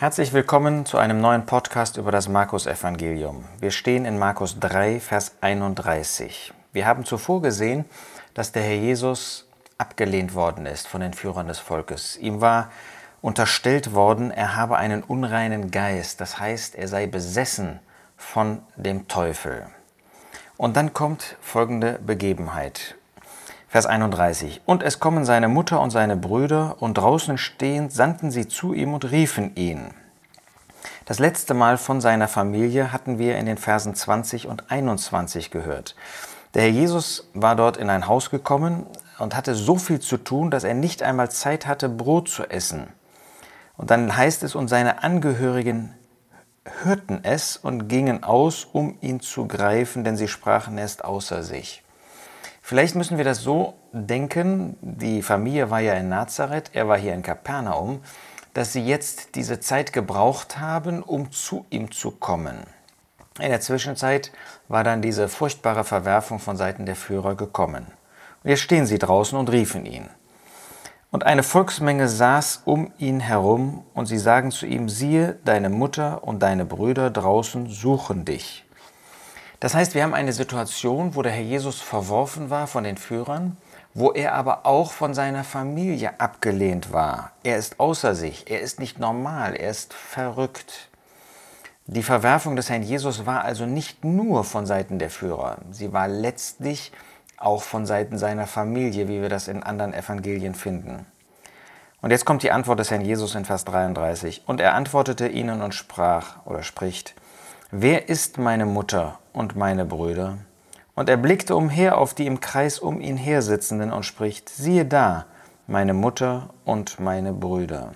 Herzlich willkommen zu einem neuen Podcast über das Markus-Evangelium. Wir stehen in Markus 3, Vers 31. Wir haben zuvor gesehen, dass der Herr Jesus abgelehnt worden ist von den Führern des Volkes. Ihm war unterstellt worden, er habe einen unreinen Geist, das heißt, er sei besessen von dem Teufel. Und dann kommt folgende Begebenheit. Vers 31. Und es kommen seine Mutter und seine Brüder, und draußen stehend sandten sie zu ihm und riefen ihn. Das letzte Mal von seiner Familie hatten wir in den Versen 20 und 21 gehört. Der Herr Jesus war dort in ein Haus gekommen und hatte so viel zu tun, dass er nicht einmal Zeit hatte, Brot zu essen. Und dann heißt es, und seine Angehörigen hörten es und gingen aus, um ihn zu greifen, denn sie sprachen, er ist außer sich. Vielleicht müssen wir das so denken, die Familie war ja in Nazareth, er war hier in Kapernaum, dass sie jetzt diese Zeit gebraucht haben, um zu ihm zu kommen. In der Zwischenzeit war dann diese furchtbare Verwerfung von Seiten der Führer gekommen. Und jetzt stehen sie draußen und riefen ihn. Und eine Volksmenge saß um ihn herum, und sie sagen zu ihm, siehe, deine Mutter und deine Brüder draußen suchen dich. Das heißt, wir haben eine Situation, wo der Herr Jesus verworfen war von den Führern, wo er aber auch von seiner Familie abgelehnt war. Er ist außer sich, er ist nicht normal, er ist verrückt. Die Verwerfung des Herrn Jesus war also nicht nur von Seiten der Führer, sie war letztlich auch von Seiten seiner Familie, wie wir das in anderen Evangelien finden. Und jetzt kommt die Antwort des Herrn Jesus in Vers 33. Und er antwortete ihnen und sprach oder spricht, Wer ist meine Mutter und meine Brüder? Und er blickte umher auf die im Kreis um ihn her sitzenden und spricht, siehe da, meine Mutter und meine Brüder.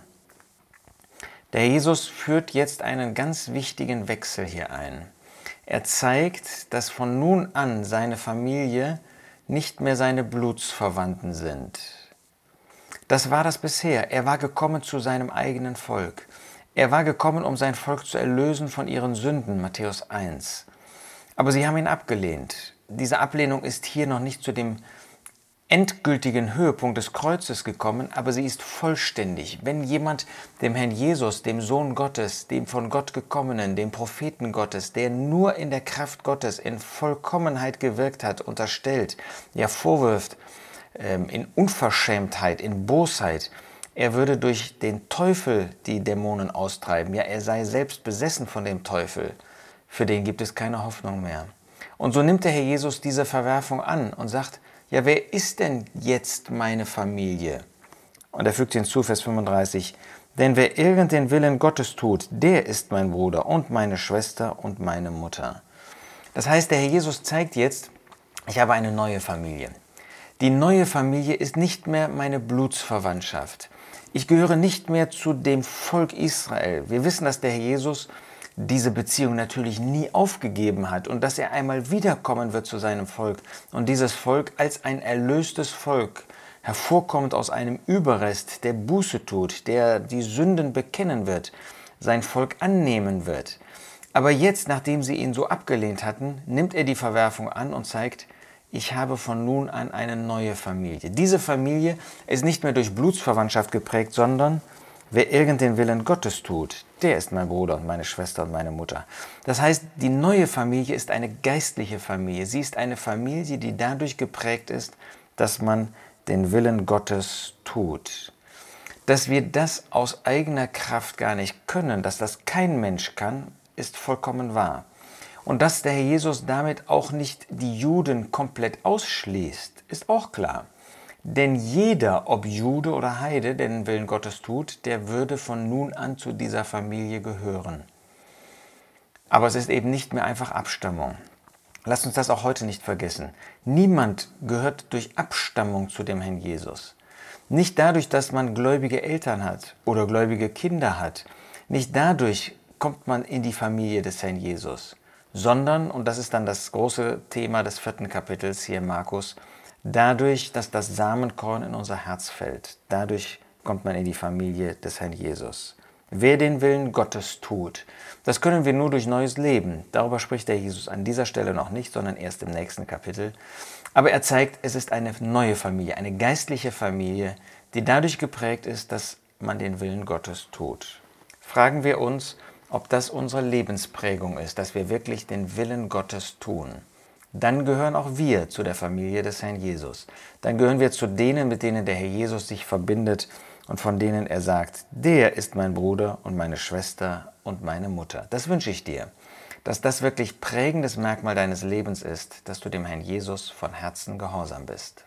Der Jesus führt jetzt einen ganz wichtigen Wechsel hier ein. Er zeigt, dass von nun an seine Familie nicht mehr seine Blutsverwandten sind. Das war das bisher. Er war gekommen zu seinem eigenen Volk. Er war gekommen, um sein Volk zu erlösen von ihren Sünden, Matthäus 1. Aber sie haben ihn abgelehnt. Diese Ablehnung ist hier noch nicht zu dem endgültigen Höhepunkt des Kreuzes gekommen, aber sie ist vollständig. Wenn jemand dem Herrn Jesus, dem Sohn Gottes, dem von Gott gekommenen, dem Propheten Gottes, der nur in der Kraft Gottes in Vollkommenheit gewirkt hat, unterstellt, ja vorwirft, ähm, in Unverschämtheit, in Bosheit, er würde durch den Teufel die Dämonen austreiben. Ja, er sei selbst besessen von dem Teufel. Für den gibt es keine Hoffnung mehr. Und so nimmt der Herr Jesus diese Verwerfung an und sagt, ja, wer ist denn jetzt meine Familie? Und er fügt hinzu, Vers 35, denn wer irgend den Willen Gottes tut, der ist mein Bruder und meine Schwester und meine Mutter. Das heißt, der Herr Jesus zeigt jetzt, ich habe eine neue Familie. Die neue Familie ist nicht mehr meine Blutsverwandtschaft. Ich gehöre nicht mehr zu dem Volk Israel. Wir wissen, dass der Herr Jesus diese Beziehung natürlich nie aufgegeben hat und dass er einmal wiederkommen wird zu seinem Volk und dieses Volk als ein erlöstes Volk hervorkommt aus einem Überrest, der Buße tut, der die Sünden bekennen wird, sein Volk annehmen wird. Aber jetzt, nachdem sie ihn so abgelehnt hatten, nimmt er die Verwerfung an und zeigt, ich habe von nun an eine neue Familie. Diese Familie ist nicht mehr durch Blutsverwandtschaft geprägt, sondern wer irgend den Willen Gottes tut, der ist mein Bruder und meine Schwester und meine Mutter. Das heißt, die neue Familie ist eine geistliche Familie. Sie ist eine Familie, die dadurch geprägt ist, dass man den Willen Gottes tut. Dass wir das aus eigener Kraft gar nicht können, dass das kein Mensch kann, ist vollkommen wahr. Und dass der Herr Jesus damit auch nicht die Juden komplett ausschließt, ist auch klar. Denn jeder, ob Jude oder Heide, der den Willen Gottes tut, der würde von nun an zu dieser Familie gehören. Aber es ist eben nicht mehr einfach Abstammung. Lasst uns das auch heute nicht vergessen. Niemand gehört durch Abstammung zu dem Herrn Jesus. Nicht dadurch, dass man gläubige Eltern hat oder gläubige Kinder hat. Nicht dadurch kommt man in die Familie des Herrn Jesus sondern, und das ist dann das große Thema des vierten Kapitels hier Markus, dadurch, dass das Samenkorn in unser Herz fällt, dadurch kommt man in die Familie des Herrn Jesus. Wer den Willen Gottes tut, das können wir nur durch neues Leben. Darüber spricht der Jesus an dieser Stelle noch nicht, sondern erst im nächsten Kapitel. Aber er zeigt, es ist eine neue Familie, eine geistliche Familie, die dadurch geprägt ist, dass man den Willen Gottes tut. fragen wir uns, ob das unsere Lebensprägung ist, dass wir wirklich den Willen Gottes tun. Dann gehören auch wir zu der Familie des Herrn Jesus. Dann gehören wir zu denen, mit denen der Herr Jesus sich verbindet und von denen er sagt, der ist mein Bruder und meine Schwester und meine Mutter. Das wünsche ich dir, dass das wirklich prägendes Merkmal deines Lebens ist, dass du dem Herrn Jesus von Herzen gehorsam bist.